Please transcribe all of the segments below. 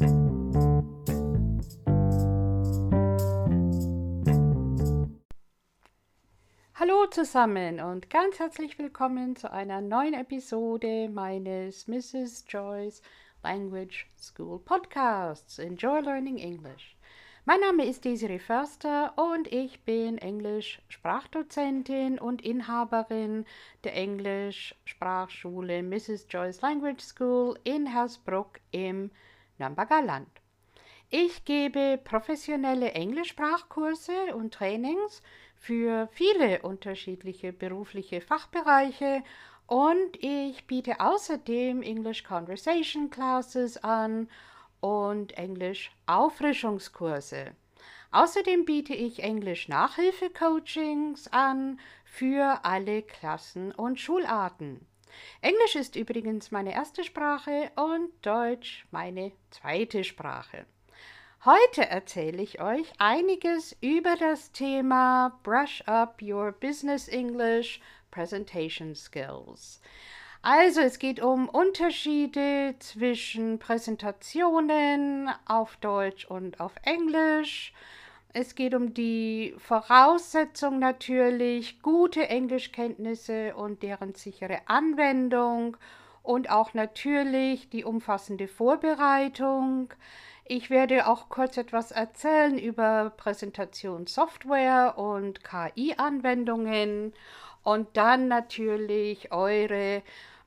Hallo zusammen und ganz herzlich willkommen zu einer neuen Episode meines Mrs. Joyce Language School Podcasts. Enjoy Learning English. Mein Name ist Desiree Förster und ich bin Englisch-Sprachdozentin und Inhaberin der Englisch-Sprachschule Mrs. Joyce Language School in Hersbruck im Nürnberger Land. Ich gebe professionelle Englischsprachkurse und Trainings für viele unterschiedliche berufliche Fachbereiche und ich biete außerdem English Conversation Classes an und Englisch Auffrischungskurse. Außerdem biete ich Englisch Nachhilfe-Coachings an für alle Klassen und Schularten. Englisch ist übrigens meine erste Sprache und Deutsch meine zweite Sprache. Heute erzähle ich euch einiges über das Thema Brush Up Your Business English Presentation Skills. Also es geht um Unterschiede zwischen Präsentationen auf Deutsch und auf Englisch. Es geht um die Voraussetzung natürlich, gute Englischkenntnisse und deren sichere Anwendung und auch natürlich die umfassende Vorbereitung. Ich werde auch kurz etwas erzählen über Präsentationssoftware und KI-Anwendungen und dann natürlich eure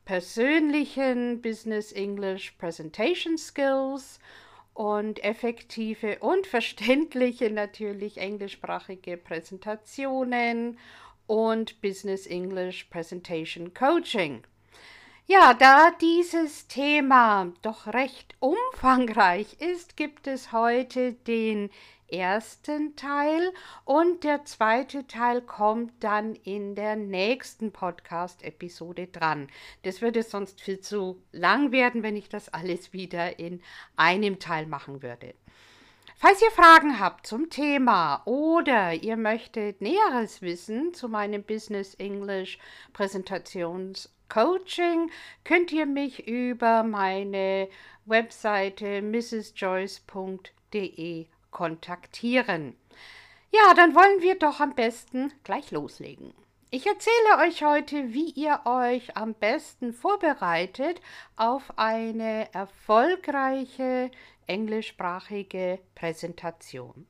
persönlichen Business English Presentation Skills und effektive und verständliche natürlich englischsprachige Präsentationen und Business English Presentation Coaching. Ja, da dieses Thema doch recht umfangreich ist, gibt es heute den ersten Teil und der zweite Teil kommt dann in der nächsten Podcast-Episode dran. Das würde sonst viel zu lang werden, wenn ich das alles wieder in einem Teil machen würde. Falls ihr Fragen habt zum Thema oder ihr möchtet Näheres wissen zu meinem Business English Präsentations Coaching, könnt ihr mich über meine Webseite mrsjoyce.de kontaktieren. Ja, dann wollen wir doch am besten gleich loslegen. Ich erzähle euch heute, wie ihr euch am besten vorbereitet auf eine erfolgreiche englischsprachige Präsentation.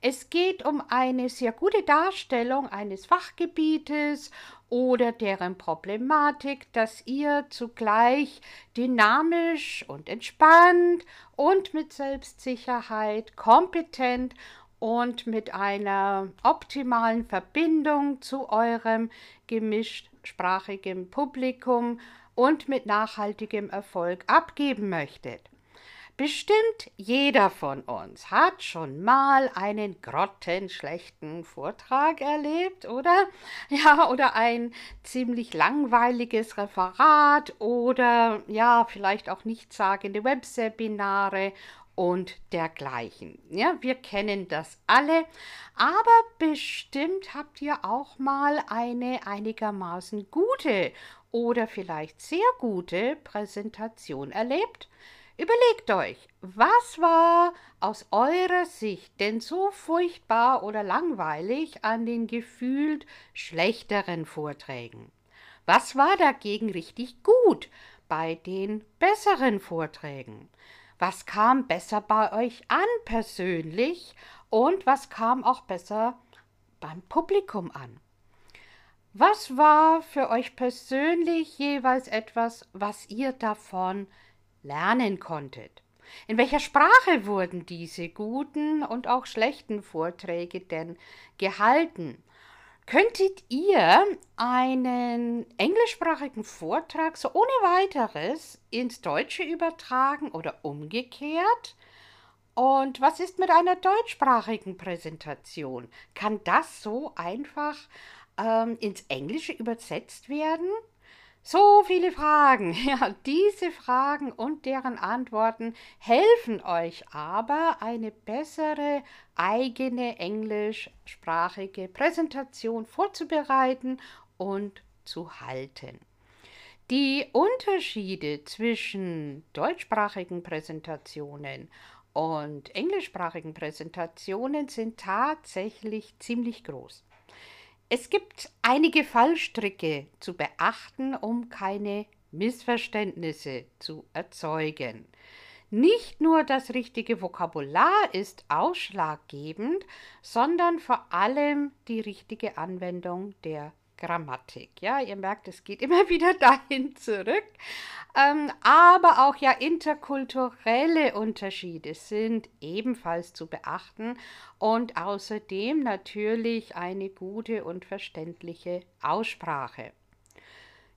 Es geht um eine sehr gute Darstellung eines Fachgebietes oder deren Problematik, dass ihr zugleich dynamisch und entspannt und mit Selbstsicherheit, kompetent und mit einer optimalen Verbindung zu eurem gemischtsprachigen Publikum und mit nachhaltigem Erfolg abgeben möchtet. Bestimmt jeder von uns hat schon mal einen grottenschlechten Vortrag erlebt, oder? Ja, oder ein ziemlich langweiliges Referat oder ja, vielleicht auch nichtssagende Webseminare und dergleichen. Ja, wir kennen das alle, aber bestimmt habt ihr auch mal eine einigermaßen gute oder vielleicht sehr gute Präsentation erlebt Überlegt euch, was war aus eurer Sicht denn so furchtbar oder langweilig an den gefühlt schlechteren Vorträgen? Was war dagegen richtig gut bei den besseren Vorträgen? Was kam besser bei euch an persönlich und was kam auch besser beim Publikum an? Was war für euch persönlich jeweils etwas, was ihr davon lernen konntet. In welcher Sprache wurden diese guten und auch schlechten Vorträge denn gehalten? Könntet ihr einen englischsprachigen Vortrag so ohne weiteres ins Deutsche übertragen oder umgekehrt? Und was ist mit einer deutschsprachigen Präsentation? Kann das so einfach ähm, ins Englische übersetzt werden? So viele Fragen. Ja, diese Fragen und deren Antworten helfen euch aber, eine bessere eigene englischsprachige Präsentation vorzubereiten und zu halten. Die Unterschiede zwischen deutschsprachigen Präsentationen und englischsprachigen Präsentationen sind tatsächlich ziemlich groß. Es gibt einige Fallstricke zu beachten, um keine Missverständnisse zu erzeugen. Nicht nur das richtige Vokabular ist ausschlaggebend, sondern vor allem die richtige Anwendung der Grammatik. Ja, ihr merkt, es geht immer wieder dahin zurück. Ähm, aber auch ja interkulturelle Unterschiede sind ebenfalls zu beachten und außerdem natürlich eine gute und verständliche Aussprache.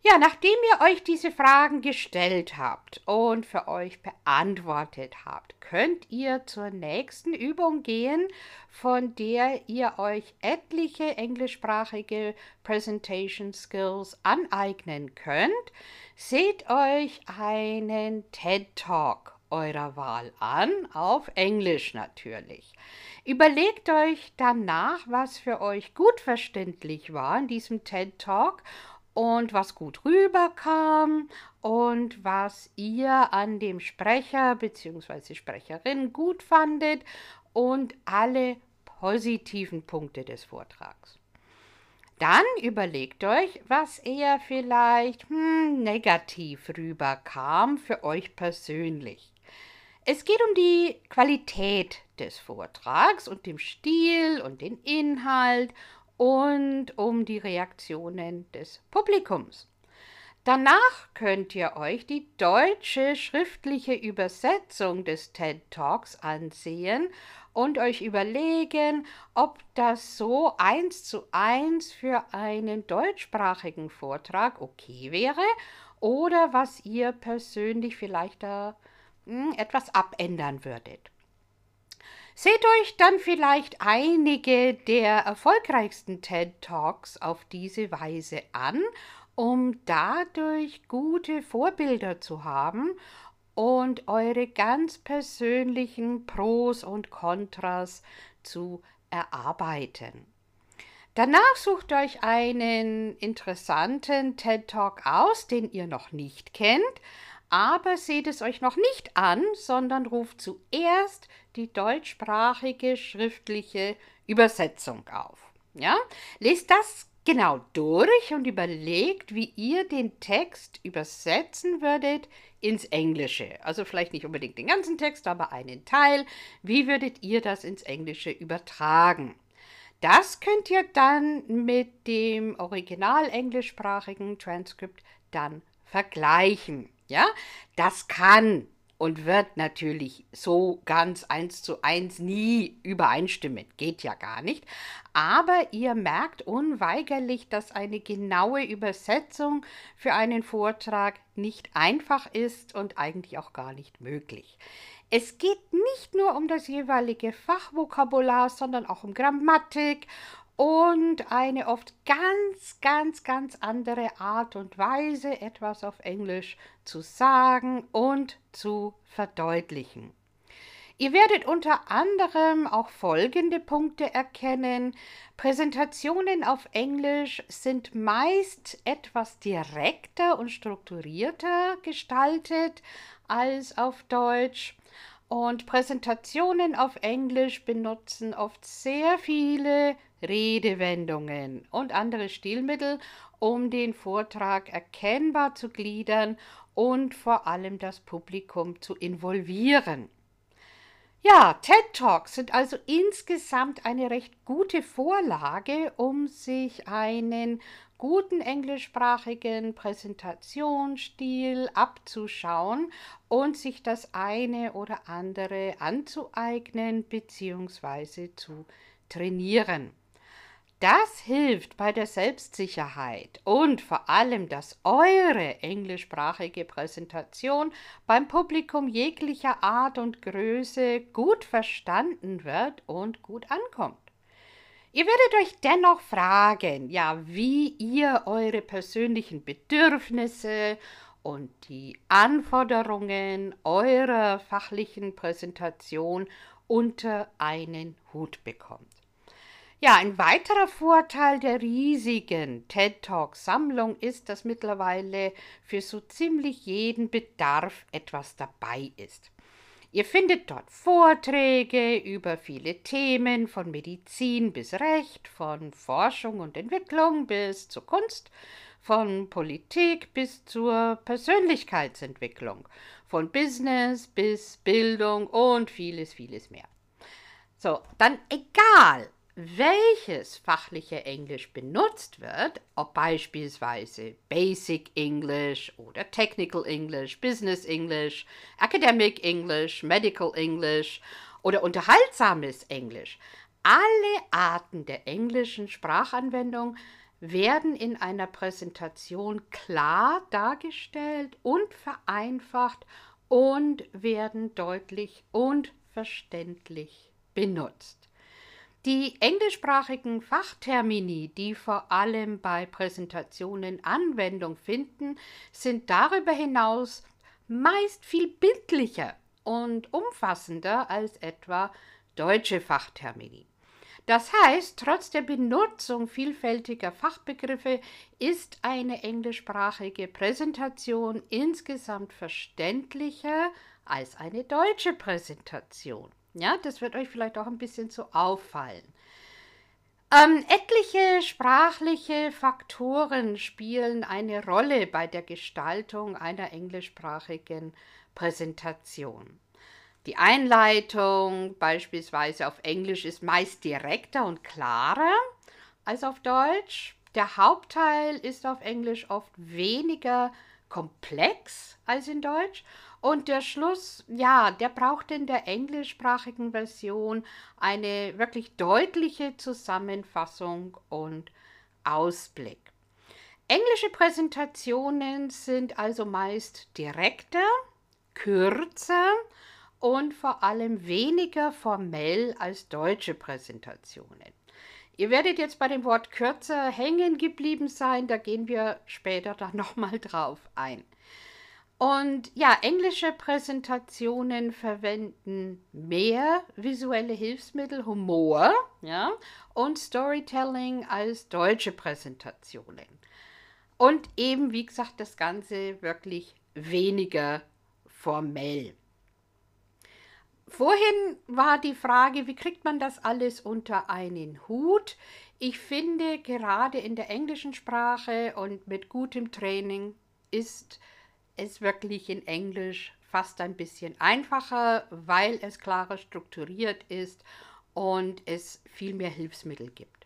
Ja, nachdem ihr euch diese Fragen gestellt habt und für euch beantwortet habt, könnt ihr zur nächsten Übung gehen, von der ihr euch etliche englischsprachige Presentation Skills aneignen könnt. Seht euch einen TED Talk eurer Wahl an, auf Englisch natürlich. Überlegt euch danach, was für euch gut verständlich war in diesem TED Talk und was gut rüberkam und was ihr an dem Sprecher bzw. Sprecherin gut fandet und alle positiven Punkte des Vortrags. Dann überlegt euch, was eher vielleicht hm, negativ rüberkam für euch persönlich. Es geht um die Qualität des Vortrags und dem Stil und den Inhalt und um die Reaktionen des Publikums. Danach könnt ihr euch die deutsche schriftliche Übersetzung des TED Talks ansehen und euch überlegen, ob das so eins zu eins für einen deutschsprachigen Vortrag okay wäre oder was ihr persönlich vielleicht da hm, etwas abändern würdet. Seht euch dann vielleicht einige der erfolgreichsten TED Talks auf diese Weise an, um dadurch gute Vorbilder zu haben und eure ganz persönlichen Pros und Kontras zu erarbeiten. Danach sucht euch einen interessanten TED Talk aus, den ihr noch nicht kennt, aber seht es euch noch nicht an, sondern ruft zuerst die deutschsprachige schriftliche Übersetzung auf. Ja? Lest das genau durch und überlegt, wie ihr den Text übersetzen würdet ins Englische. Also vielleicht nicht unbedingt den ganzen Text, aber einen Teil. Wie würdet ihr das ins Englische übertragen? Das könnt ihr dann mit dem original englischsprachigen Transkript dann vergleichen. Ja, das kann und wird natürlich so ganz eins zu eins nie übereinstimmen. Geht ja gar nicht. Aber ihr merkt unweigerlich, dass eine genaue Übersetzung für einen Vortrag nicht einfach ist und eigentlich auch gar nicht möglich. Es geht nicht nur um das jeweilige Fachvokabular, sondern auch um Grammatik und eine oft ganz, ganz, ganz andere Art und Weise, etwas auf Englisch zu sagen und zu verdeutlichen. Ihr werdet unter anderem auch folgende Punkte erkennen. Präsentationen auf Englisch sind meist etwas direkter und strukturierter gestaltet als auf Deutsch. Und Präsentationen auf Englisch benutzen oft sehr viele Redewendungen und andere Stilmittel, um den Vortrag erkennbar zu gliedern und vor allem das Publikum zu involvieren. Ja, TED Talks sind also insgesamt eine recht gute Vorlage, um sich einen guten englischsprachigen Präsentationsstil abzuschauen und sich das eine oder andere anzueignen bzw. zu trainieren. Das hilft bei der Selbstsicherheit und vor allem, dass eure englischsprachige Präsentation beim Publikum jeglicher Art und Größe gut verstanden wird und gut ankommt. Ihr werdet euch dennoch fragen, ja, wie ihr eure persönlichen Bedürfnisse und die Anforderungen eurer fachlichen Präsentation unter einen Hut bekommt. Ja, ein weiterer Vorteil der riesigen TED Talk Sammlung ist, dass mittlerweile für so ziemlich jeden Bedarf etwas dabei ist. Ihr findet dort Vorträge über viele Themen, von Medizin bis Recht, von Forschung und Entwicklung bis zur Kunst, von Politik bis zur Persönlichkeitsentwicklung, von Business bis Bildung und vieles, vieles mehr. So, dann egal, welches fachliche Englisch benutzt wird, ob beispielsweise Basic English oder Technical English, Business English, Academic English, Medical English oder unterhaltsames Englisch, alle Arten der englischen Sprachanwendung werden in einer Präsentation klar dargestellt und vereinfacht und werden deutlich und verständlich benutzt. Die englischsprachigen Fachtermini, die vor allem bei Präsentationen Anwendung finden, sind darüber hinaus meist viel bildlicher und umfassender als etwa deutsche Fachtermini. Das heißt, trotz der Benutzung vielfältiger Fachbegriffe ist eine englischsprachige Präsentation insgesamt verständlicher als eine deutsche Präsentation. Ja, das wird euch vielleicht auch ein bisschen so auffallen. Ähm, etliche sprachliche Faktoren spielen eine Rolle bei der Gestaltung einer englischsprachigen Präsentation. Die Einleitung beispielsweise auf Englisch ist meist direkter und klarer als auf Deutsch. Der Hauptteil ist auf Englisch oft weniger komplex als in Deutsch und der Schluss, ja, der braucht in der englischsprachigen Version eine wirklich deutliche Zusammenfassung und Ausblick. Englische Präsentationen sind also meist direkter, kürzer und vor allem weniger formell als deutsche Präsentationen. Ihr werdet jetzt bei dem Wort kürzer hängen geblieben sein, da gehen wir später dann nochmal drauf ein. Und ja, englische Präsentationen verwenden mehr visuelle Hilfsmittel, Humor ja, und Storytelling als deutsche Präsentationen. Und eben, wie gesagt, das Ganze wirklich weniger formell. Vorhin war die Frage, wie kriegt man das alles unter einen Hut? Ich finde, gerade in der englischen Sprache und mit gutem Training ist es wirklich in Englisch fast ein bisschen einfacher, weil es klarer strukturiert ist und es viel mehr Hilfsmittel gibt.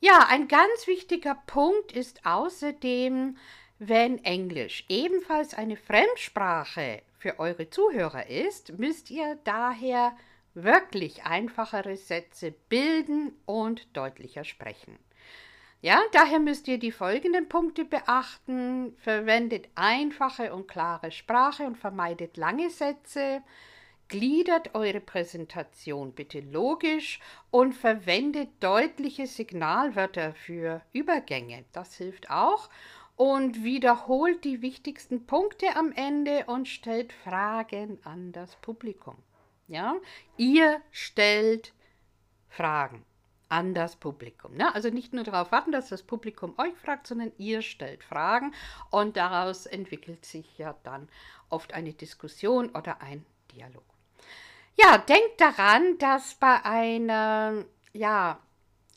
Ja, ein ganz wichtiger Punkt ist außerdem, wenn Englisch ebenfalls eine Fremdsprache für eure Zuhörer ist, müsst ihr daher wirklich einfachere Sätze bilden und deutlicher sprechen. Ja, daher müsst ihr die folgenden Punkte beachten. Verwendet einfache und klare Sprache und vermeidet lange Sätze. Gliedert eure Präsentation bitte logisch und verwendet deutliche Signalwörter für Übergänge. Das hilft auch. Und wiederholt die wichtigsten Punkte am Ende und stellt Fragen an das Publikum. Ja, ihr stellt Fragen an das Publikum. Ne? Also nicht nur darauf warten, dass das Publikum euch fragt, sondern ihr stellt Fragen und daraus entwickelt sich ja dann oft eine Diskussion oder ein Dialog. Ja, denkt daran, dass bei einer ja,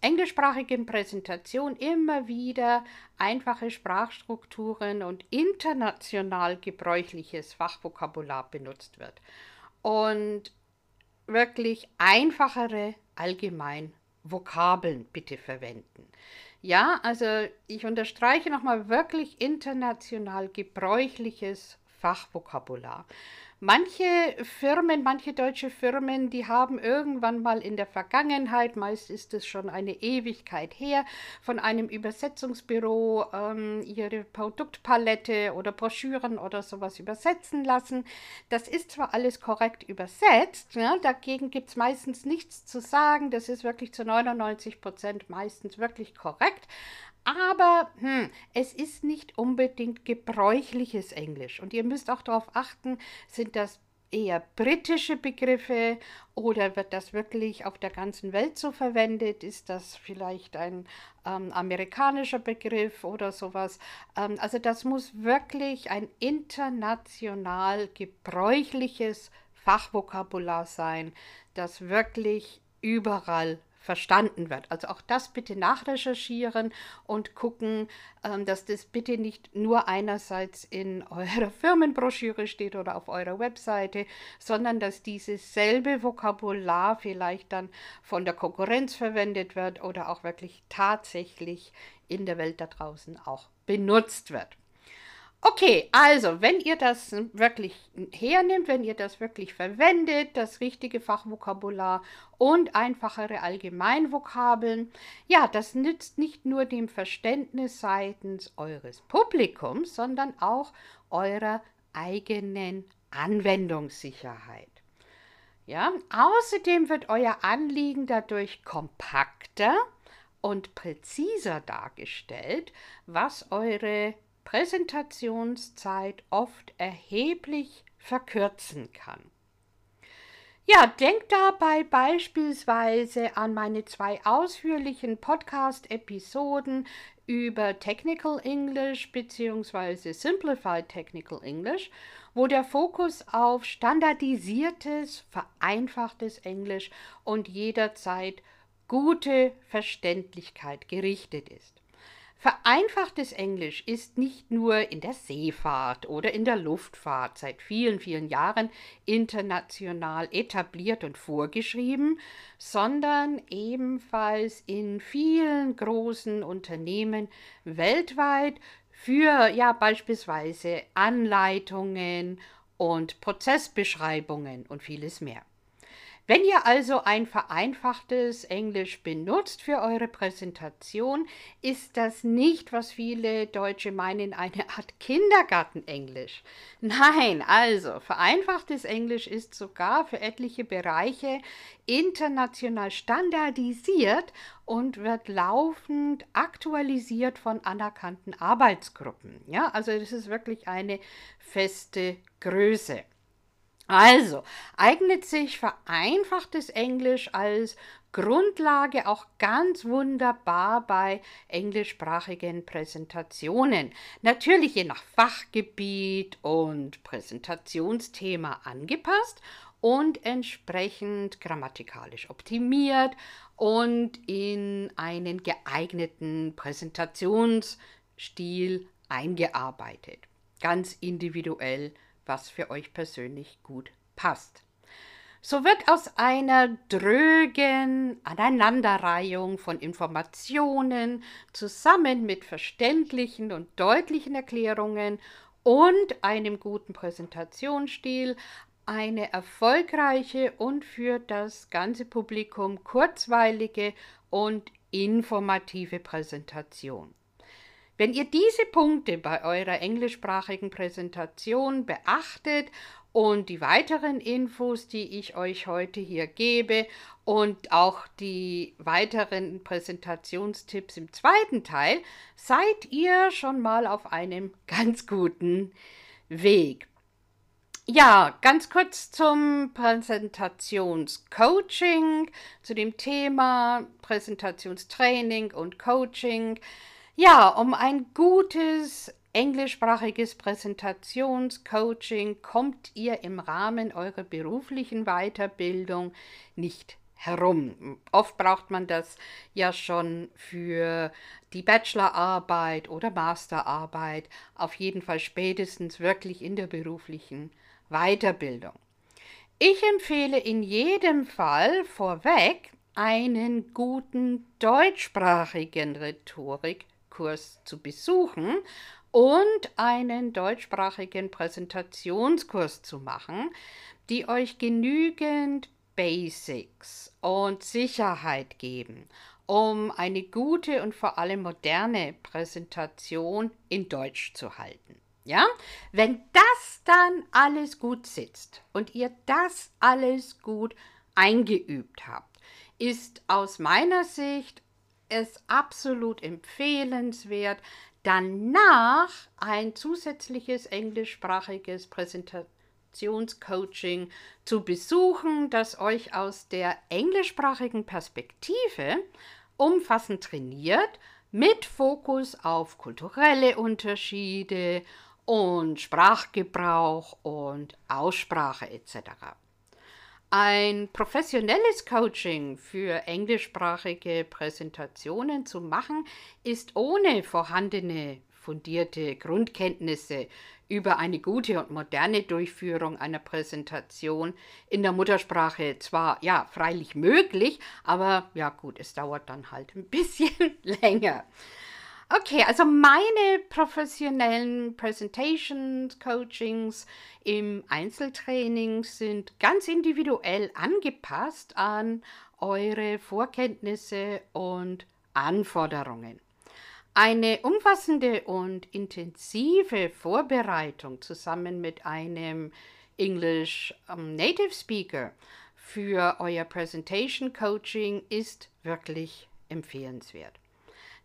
englischsprachigen Präsentation immer wieder einfache Sprachstrukturen und international gebräuchliches Fachvokabular benutzt wird und wirklich einfachere allgemein Vokabeln bitte verwenden. Ja, also ich unterstreiche nochmal wirklich international gebräuchliches Fachvokabular. Manche Firmen, manche deutsche Firmen, die haben irgendwann mal in der Vergangenheit, meist ist es schon eine Ewigkeit her, von einem Übersetzungsbüro ähm, ihre Produktpalette oder Broschüren oder sowas übersetzen lassen. Das ist zwar alles korrekt übersetzt, ja, dagegen gibt es meistens nichts zu sagen. Das ist wirklich zu 99 Prozent meistens wirklich korrekt. Aber hm, es ist nicht unbedingt gebräuchliches Englisch. Und ihr müsst auch darauf achten, sind das eher britische Begriffe oder wird das wirklich auf der ganzen Welt so verwendet? Ist das vielleicht ein ähm, amerikanischer Begriff oder sowas? Ähm, also das muss wirklich ein international gebräuchliches Fachvokabular sein, das wirklich überall verstanden wird. Also auch das bitte nachrecherchieren und gucken, ähm, dass das bitte nicht nur einerseits in eurer Firmenbroschüre steht oder auf eurer Webseite, sondern dass dieses selbe Vokabular vielleicht dann von der Konkurrenz verwendet wird oder auch wirklich tatsächlich in der Welt da draußen auch benutzt wird. Okay, also wenn ihr das wirklich hernimmt, wenn ihr das wirklich verwendet, das richtige Fachvokabular und einfachere Allgemeinvokabeln, ja, das nützt nicht nur dem Verständnis seitens eures Publikums, sondern auch eurer eigenen Anwendungssicherheit. Ja, außerdem wird euer Anliegen dadurch kompakter und präziser dargestellt, was eure Präsentationszeit oft erheblich verkürzen kann. Ja, denkt dabei beispielsweise an meine zwei ausführlichen Podcast-Episoden über Technical English bzw. Simplified Technical English, wo der Fokus auf standardisiertes, vereinfachtes Englisch und jederzeit gute Verständlichkeit gerichtet ist. Vereinfachtes Englisch ist nicht nur in der Seefahrt oder in der Luftfahrt seit vielen, vielen Jahren international etabliert und vorgeschrieben, sondern ebenfalls in vielen großen Unternehmen weltweit für ja beispielsweise Anleitungen und Prozessbeschreibungen und vieles mehr. Wenn ihr also ein vereinfachtes Englisch benutzt für eure Präsentation, ist das nicht, was viele Deutsche meinen, eine Art Kindergartenenglisch. Nein, also vereinfachtes Englisch ist sogar für etliche Bereiche international standardisiert und wird laufend aktualisiert von anerkannten Arbeitsgruppen. Ja, also das ist wirklich eine feste Größe. Also eignet sich vereinfachtes Englisch als Grundlage auch ganz wunderbar bei englischsprachigen Präsentationen. Natürlich je nach Fachgebiet und Präsentationsthema angepasst und entsprechend grammatikalisch optimiert und in einen geeigneten Präsentationsstil eingearbeitet. Ganz individuell was für euch persönlich gut passt. So wird aus einer drögen Aneinanderreihung von Informationen zusammen mit verständlichen und deutlichen Erklärungen und einem guten Präsentationsstil eine erfolgreiche und für das ganze Publikum kurzweilige und informative Präsentation. Wenn ihr diese Punkte bei eurer englischsprachigen Präsentation beachtet und die weiteren Infos, die ich euch heute hier gebe und auch die weiteren Präsentationstipps im zweiten Teil, seid ihr schon mal auf einem ganz guten Weg. Ja, ganz kurz zum Präsentationscoaching, zu dem Thema Präsentationstraining und Coaching. Ja, um ein gutes englischsprachiges Präsentationscoaching kommt ihr im Rahmen eurer beruflichen Weiterbildung nicht herum. Oft braucht man das ja schon für die Bachelorarbeit oder Masterarbeit, auf jeden Fall spätestens wirklich in der beruflichen Weiterbildung. Ich empfehle in jedem Fall vorweg einen guten deutschsprachigen Rhetorik Kurs zu besuchen und einen deutschsprachigen Präsentationskurs zu machen, die euch genügend Basics und Sicherheit geben, um eine gute und vor allem moderne Präsentation in Deutsch zu halten. Ja, wenn das dann alles gut sitzt und ihr das alles gut eingeübt habt, ist aus meiner Sicht es absolut empfehlenswert, danach ein zusätzliches englischsprachiges Präsenta Präsentationscoaching zu besuchen, das euch aus der englischsprachigen Perspektive umfassend trainiert, mit Fokus auf kulturelle Unterschiede und Sprachgebrauch und Aussprache etc. Ein professionelles Coaching für englischsprachige Präsentationen zu machen, ist ohne vorhandene fundierte Grundkenntnisse über eine gute und moderne Durchführung einer Präsentation in der Muttersprache zwar ja freilich möglich, aber ja gut, es dauert dann halt ein bisschen länger. Okay, also meine professionellen Presentations, Coachings im Einzeltraining sind ganz individuell angepasst an eure Vorkenntnisse und Anforderungen. Eine umfassende und intensive Vorbereitung zusammen mit einem English um, Native Speaker für euer Presentation Coaching ist wirklich empfehlenswert.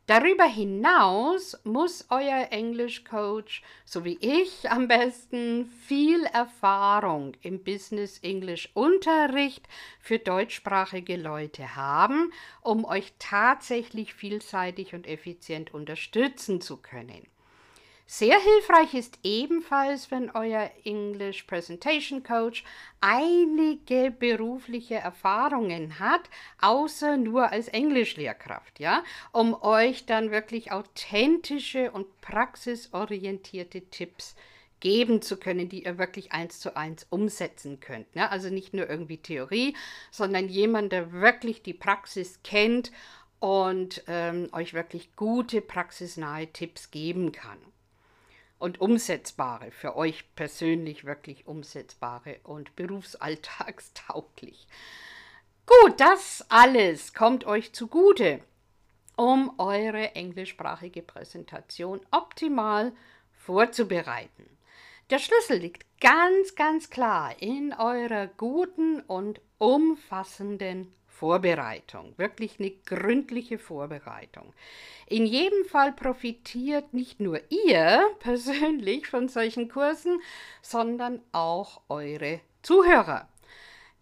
Darüber hinaus muss euer Englisch-Coach, so wie ich am besten, viel Erfahrung im Business English Unterricht für deutschsprachige Leute haben, um euch tatsächlich vielseitig und effizient unterstützen zu können. Sehr hilfreich ist ebenfalls, wenn euer English Presentation Coach einige berufliche Erfahrungen hat, außer nur als Englischlehrkraft, ja, um euch dann wirklich authentische und praxisorientierte Tipps geben zu können, die ihr wirklich eins zu eins umsetzen könnt. Ne? Also nicht nur irgendwie Theorie, sondern jemand, der wirklich die Praxis kennt und ähm, euch wirklich gute praxisnahe Tipps geben kann und umsetzbare, für euch persönlich wirklich umsetzbare und berufsalltagstauglich. Gut, das alles kommt euch zugute, um eure englischsprachige Präsentation optimal vorzubereiten. Der Schlüssel liegt ganz, ganz klar in eurer guten und umfassenden Vorbereitung, wirklich eine gründliche Vorbereitung. In jedem Fall profitiert nicht nur ihr persönlich von solchen Kursen, sondern auch eure Zuhörer.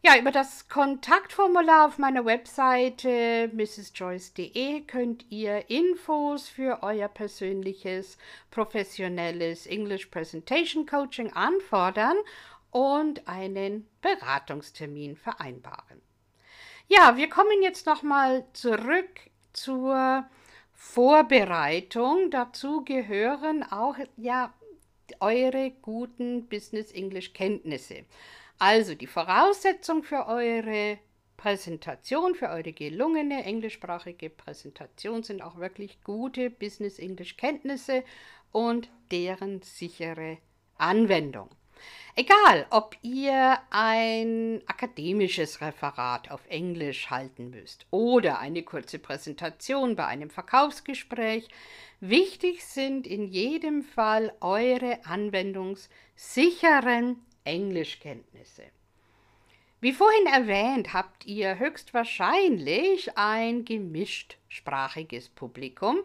Ja, über das Kontaktformular auf meiner Webseite mrsjoyce.de könnt ihr Infos für euer persönliches professionelles English Presentation Coaching anfordern und einen Beratungstermin vereinbaren. Ja, wir kommen jetzt nochmal zurück zur Vorbereitung. Dazu gehören auch ja eure guten Business English Kenntnisse. Also die Voraussetzung für eure Präsentation, für eure gelungene englischsprachige Präsentation sind auch wirklich gute Business English Kenntnisse und deren sichere Anwendung. Egal, ob ihr ein akademisches Referat auf Englisch halten müsst oder eine kurze Präsentation bei einem Verkaufsgespräch, wichtig sind in jedem Fall eure anwendungssicheren Englischkenntnisse. Wie vorhin erwähnt, habt ihr höchstwahrscheinlich ein gemischtsprachiges Publikum,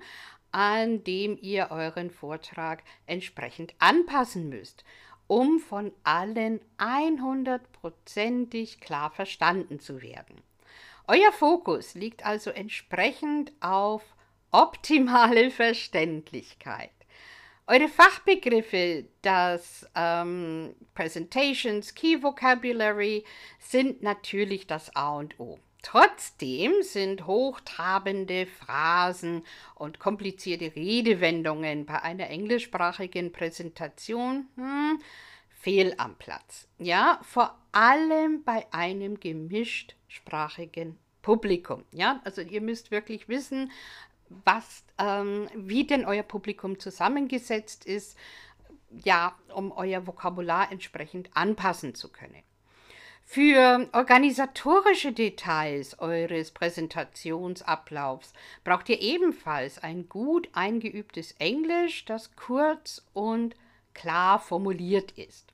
an dem ihr euren Vortrag entsprechend anpassen müsst um von allen 100%ig klar verstanden zu werden. Euer Fokus liegt also entsprechend auf optimale Verständlichkeit. Eure Fachbegriffe, das ähm, Presentations, Key Vocabulary sind natürlich das A und O. Trotzdem sind hochtrabende Phrasen und komplizierte Redewendungen bei einer englischsprachigen Präsentation hm, fehl am Platz. Ja, vor allem bei einem gemischtsprachigen Publikum. Ja, also ihr müsst wirklich wissen, was, ähm, wie denn euer Publikum zusammengesetzt ist, ja, um euer Vokabular entsprechend anpassen zu können. Für organisatorische Details eures Präsentationsablaufs braucht ihr ebenfalls ein gut eingeübtes Englisch, das kurz und klar formuliert ist.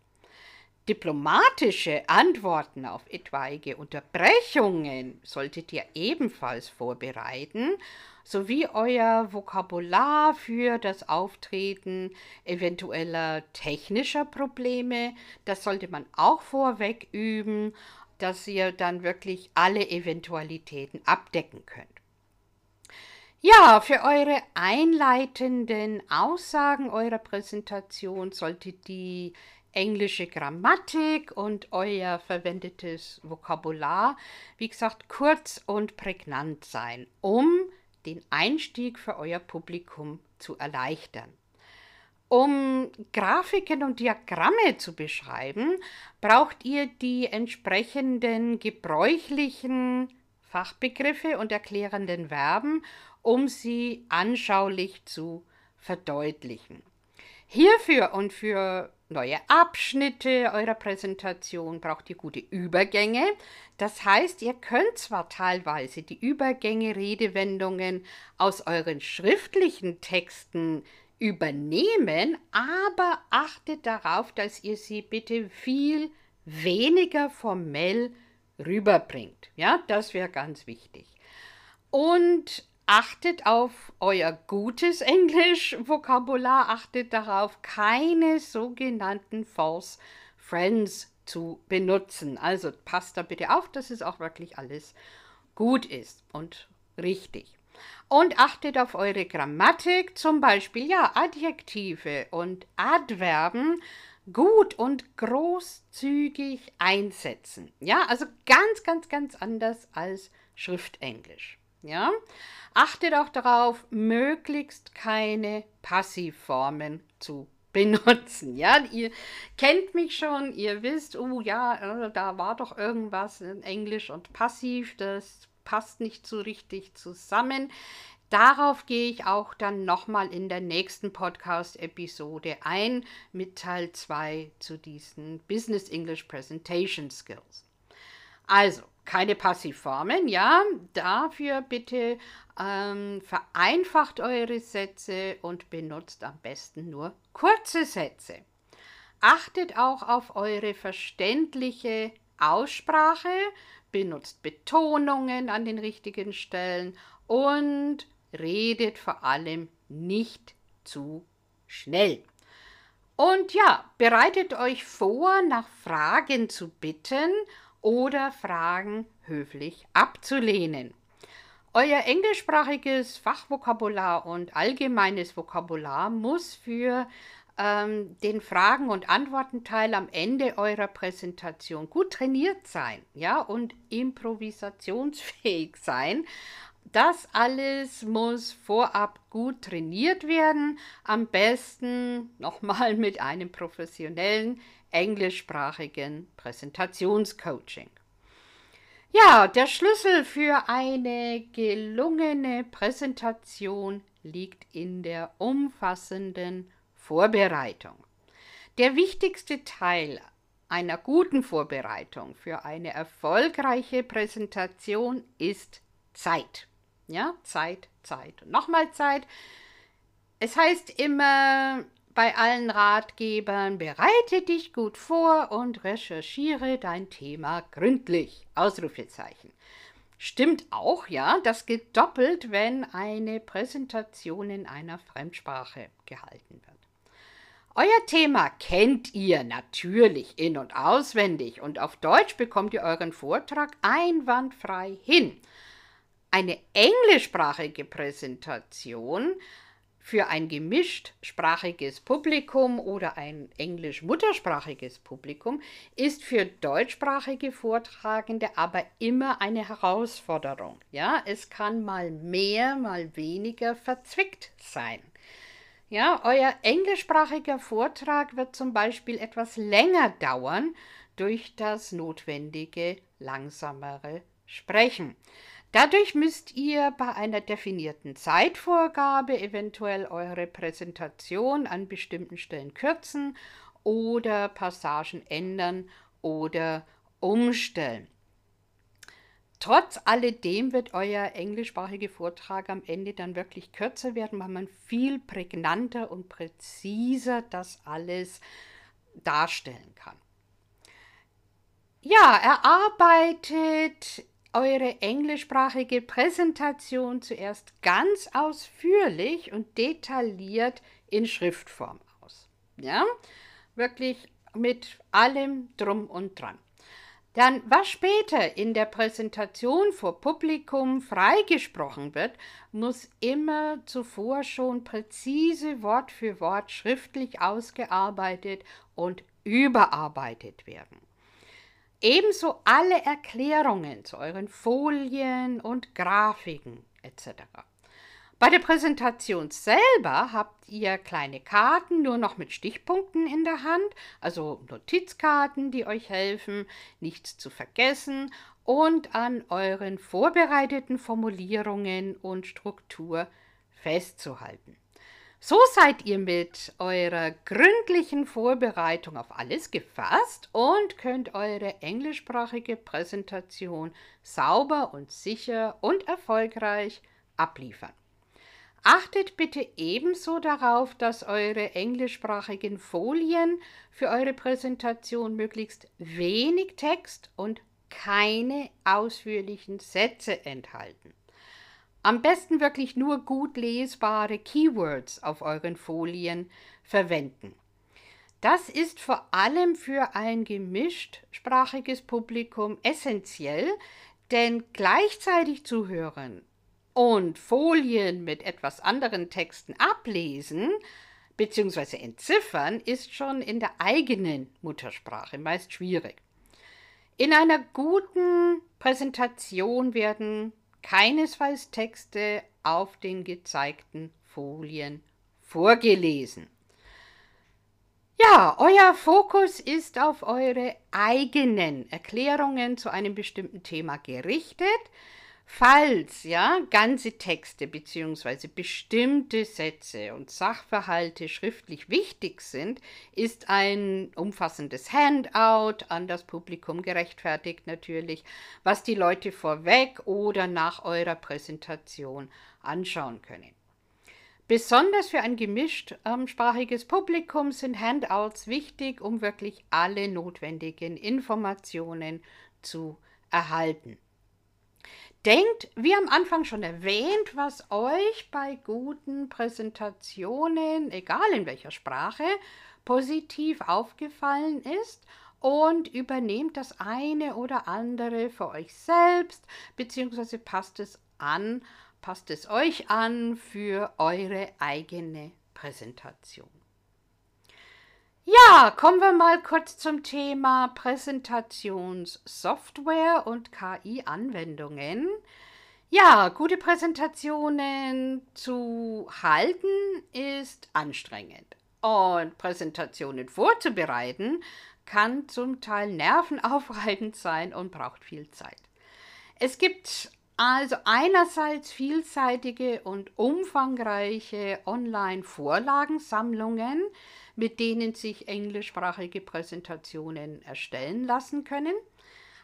Diplomatische Antworten auf etwaige Unterbrechungen solltet ihr ebenfalls vorbereiten, sowie euer Vokabular für das Auftreten eventueller technischer Probleme. Das sollte man auch vorweg üben, dass ihr dann wirklich alle Eventualitäten abdecken könnt. Ja, für eure einleitenden Aussagen eurer Präsentation sollte die englische Grammatik und euer verwendetes Vokabular, wie gesagt, kurz und prägnant sein, um den Einstieg für euer Publikum zu erleichtern. Um Grafiken und Diagramme zu beschreiben, braucht ihr die entsprechenden gebräuchlichen Fachbegriffe und erklärenden Verben, um sie anschaulich zu verdeutlichen. Hierfür und für neue Abschnitte eurer Präsentation braucht ihr gute Übergänge. Das heißt, ihr könnt zwar teilweise die Übergänge, Redewendungen aus euren schriftlichen Texten übernehmen, aber achtet darauf, dass ihr sie bitte viel weniger formell rüberbringt. Ja, das wäre ganz wichtig. Und achtet auf euer gutes Englisch-Vokabular, achtet darauf, keine sogenannten False Friends zu benutzen. Also passt da bitte auf, dass es auch wirklich alles gut ist und richtig. Und achtet auf eure Grammatik, zum Beispiel ja Adjektive und Adverben gut und großzügig einsetzen. Ja, also ganz, ganz, ganz anders als Schriftenglisch. Ja, achtet auch darauf, möglichst keine Passivformen zu benutzen. Ja, ihr kennt mich schon, ihr wisst, oh ja, äh, da war doch irgendwas in Englisch und Passiv, das passt nicht so richtig zusammen. Darauf gehe ich auch dann nochmal in der nächsten Podcast-Episode ein mit Teil 2 zu diesen Business English Presentation Skills. Also, keine Passivformen, ja, dafür bitte ähm, vereinfacht eure Sätze und benutzt am besten nur kurze Sätze. Achtet auch auf eure verständliche Aussprache, benutzt Betonungen an den richtigen Stellen und redet vor allem nicht zu schnell. Und ja, bereitet euch vor, nach Fragen zu bitten oder Fragen höflich abzulehnen. Euer englischsprachiges Fachvokabular und allgemeines Vokabular muss für ähm, den Fragen- und Antwortenteil am Ende eurer Präsentation gut trainiert sein, ja, und improvisationsfähig sein. Das alles muss vorab gut trainiert werden, am besten nochmal mit einem professionellen englischsprachigen Präsentationscoaching. Ja, der Schlüssel für eine gelungene Präsentation liegt in der umfassenden Vorbereitung. Der wichtigste Teil einer guten Vorbereitung für eine erfolgreiche Präsentation ist Zeit. Ja, Zeit, Zeit und nochmal Zeit. Es heißt immer, bei allen Ratgebern, bereite dich gut vor und recherchiere dein Thema gründlich. Ausrufezeichen. Stimmt auch, ja, das gilt doppelt, wenn eine Präsentation in einer Fremdsprache gehalten wird. Euer Thema kennt ihr natürlich in und auswendig und auf Deutsch bekommt ihr euren Vortrag einwandfrei hin. Eine englischsprachige Präsentation für ein gemischtsprachiges Publikum oder ein englisch-muttersprachiges Publikum ist für deutschsprachige Vortragende aber immer eine Herausforderung. Ja, es kann mal mehr, mal weniger verzwickt sein. Ja, euer englischsprachiger Vortrag wird zum Beispiel etwas länger dauern durch das notwendige langsamere Sprechen. Dadurch müsst ihr bei einer definierten Zeitvorgabe eventuell eure Präsentation an bestimmten Stellen kürzen oder Passagen ändern oder umstellen. Trotz alledem wird euer englischsprachige Vortrag am Ende dann wirklich kürzer werden, weil man viel prägnanter und präziser das alles darstellen kann. Ja, erarbeitet eure englischsprachige Präsentation zuerst ganz ausführlich und detailliert in Schriftform aus. Ja, wirklich mit allem drum und dran. Dann, was später in der Präsentation vor Publikum freigesprochen wird, muss immer zuvor schon präzise Wort für Wort schriftlich ausgearbeitet und überarbeitet werden. Ebenso alle Erklärungen zu euren Folien und Grafiken etc. Bei der Präsentation selber habt ihr kleine Karten nur noch mit Stichpunkten in der Hand, also Notizkarten, die euch helfen, nichts zu vergessen und an euren vorbereiteten Formulierungen und Struktur festzuhalten. So seid ihr mit eurer gründlichen Vorbereitung auf alles gefasst und könnt eure englischsprachige Präsentation sauber und sicher und erfolgreich abliefern. Achtet bitte ebenso darauf, dass eure englischsprachigen Folien für eure Präsentation möglichst wenig Text und keine ausführlichen Sätze enthalten. Am besten wirklich nur gut lesbare Keywords auf euren Folien verwenden. Das ist vor allem für ein gemischtsprachiges Publikum essentiell, denn gleichzeitig zu hören und Folien mit etwas anderen Texten ablesen bzw. entziffern, ist schon in der eigenen Muttersprache meist schwierig. In einer guten Präsentation werden keinesfalls Texte auf den gezeigten Folien vorgelesen. Ja, euer Fokus ist auf eure eigenen Erklärungen zu einem bestimmten Thema gerichtet. Falls ja ganze Texte bzw. bestimmte Sätze und Sachverhalte schriftlich wichtig sind, ist ein umfassendes Handout an das Publikum gerechtfertigt natürlich, was die Leute vorweg oder nach eurer Präsentation anschauen können. Besonders für ein gemischtsprachiges ähm, Publikum sind Handouts wichtig, um wirklich alle notwendigen Informationen zu erhalten. Denkt, wie am Anfang schon erwähnt, was euch bei guten Präsentationen, egal in welcher Sprache, positiv aufgefallen ist und übernehmt das eine oder andere für euch selbst, beziehungsweise passt es an, passt es euch an für eure eigene Präsentation. Ja, kommen wir mal kurz zum Thema Präsentationssoftware und KI-Anwendungen. Ja, gute Präsentationen zu halten ist anstrengend. Und Präsentationen vorzubereiten kann zum Teil nervenaufreibend sein und braucht viel Zeit. Es gibt also einerseits vielseitige und umfangreiche Online-Vorlagensammlungen, mit denen sich englischsprachige Präsentationen erstellen lassen können.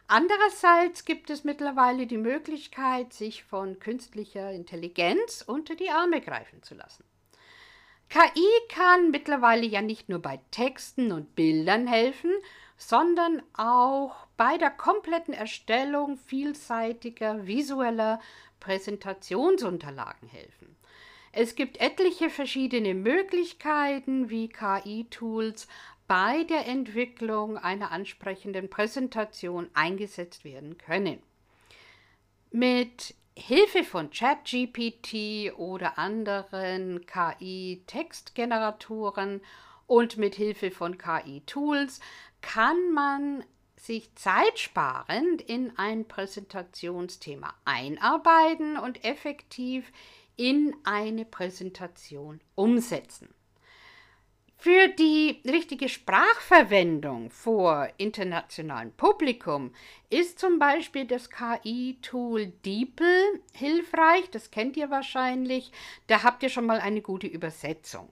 Andererseits gibt es mittlerweile die Möglichkeit, sich von künstlicher Intelligenz unter die Arme greifen zu lassen. KI kann mittlerweile ja nicht nur bei Texten und Bildern helfen, sondern auch bei der kompletten Erstellung vielseitiger visueller Präsentationsunterlagen helfen. Es gibt etliche verschiedene Möglichkeiten, wie KI-Tools bei der Entwicklung einer ansprechenden Präsentation eingesetzt werden können. Mit Hilfe von ChatGPT oder anderen KI-Textgeneratoren und mit Hilfe von KI-Tools kann man sich zeitsparend in ein Präsentationsthema einarbeiten und effektiv in eine Präsentation umsetzen. Für die richtige Sprachverwendung vor internationalem Publikum ist zum Beispiel das KI-Tool DeepL hilfreich. Das kennt ihr wahrscheinlich. Da habt ihr schon mal eine gute Übersetzung.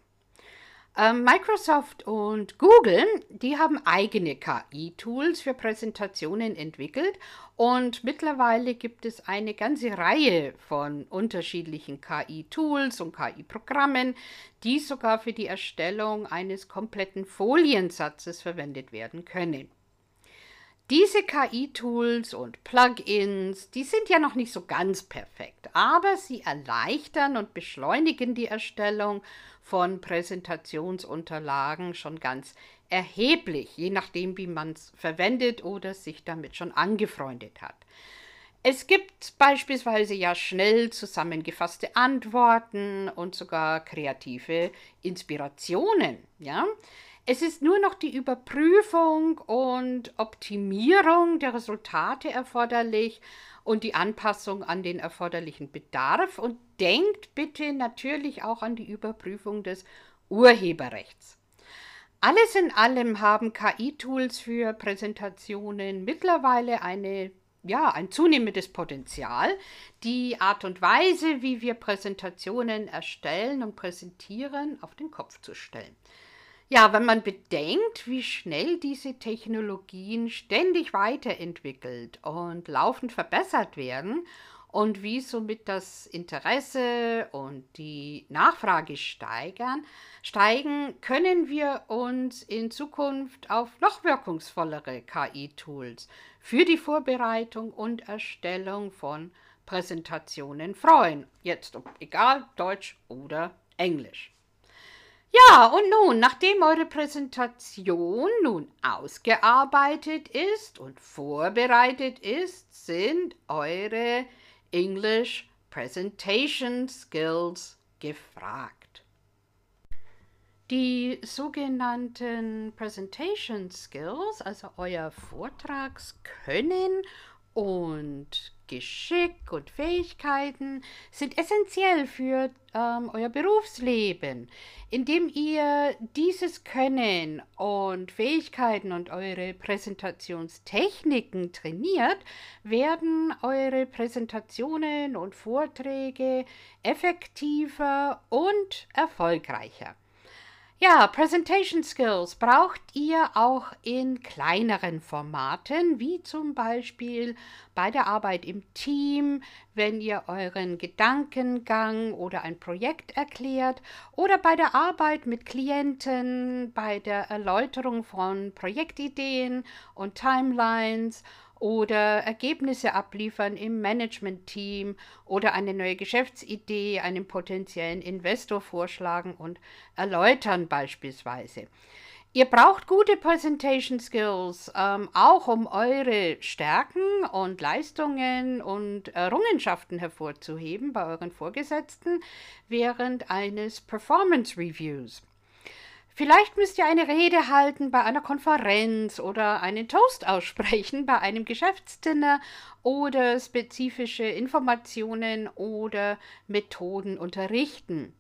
Ähm, Microsoft und Google, die haben eigene KI-Tools für Präsentationen entwickelt und mittlerweile gibt es eine ganze Reihe von unterschiedlichen KI-Tools und KI-Programmen, die sogar für die Erstellung eines kompletten Foliensatzes verwendet werden können. Diese KI-Tools und Plugins, die sind ja noch nicht so ganz perfekt, aber sie erleichtern und beschleunigen die Erstellung von Präsentationsunterlagen schon ganz erheblich, je nachdem, wie man es verwendet oder sich damit schon angefreundet hat. Es gibt beispielsweise ja schnell zusammengefasste Antworten und sogar kreative Inspirationen, ja. Es ist nur noch die Überprüfung und Optimierung der Resultate erforderlich und die Anpassung an den erforderlichen Bedarf und denkt bitte natürlich auch an die Überprüfung des Urheberrechts. Alles in allem haben KI-Tools für Präsentationen mittlerweile eine ja, ein zunehmendes Potenzial, die Art und Weise, wie wir Präsentationen erstellen und präsentieren, auf den Kopf zu stellen. Ja, wenn man bedenkt, wie schnell diese Technologien ständig weiterentwickelt und laufend verbessert werden und wie somit das Interesse und die Nachfrage steigern, steigen, können wir uns in Zukunft auf noch wirkungsvollere KI-Tools für die Vorbereitung und Erstellung von Präsentationen freuen. Jetzt egal Deutsch oder Englisch. Ja, und nun, nachdem eure Präsentation nun ausgearbeitet ist und vorbereitet ist, sind eure English Presentation Skills gefragt. Die sogenannten Presentation Skills, also euer Vortragskönnen und Geschick und Fähigkeiten sind essentiell für ähm, euer Berufsleben. Indem ihr dieses Können und Fähigkeiten und eure Präsentationstechniken trainiert, werden eure Präsentationen und Vorträge effektiver und erfolgreicher. Ja, Presentation Skills braucht ihr auch in kleineren Formaten, wie zum Beispiel bei der Arbeit im Team, wenn ihr euren Gedankengang oder ein Projekt erklärt, oder bei der Arbeit mit Klienten, bei der Erläuterung von Projektideen und Timelines oder Ergebnisse abliefern im Management-Team oder eine neue Geschäftsidee einem potenziellen Investor vorschlagen und erläutern beispielsweise. Ihr braucht gute Presentation Skills, ähm, auch um eure Stärken und Leistungen und Errungenschaften hervorzuheben bei euren Vorgesetzten während eines Performance Reviews. Vielleicht müsst ihr eine Rede halten bei einer Konferenz oder einen Toast aussprechen bei einem Geschäftsdinner oder spezifische Informationen oder Methoden unterrichten.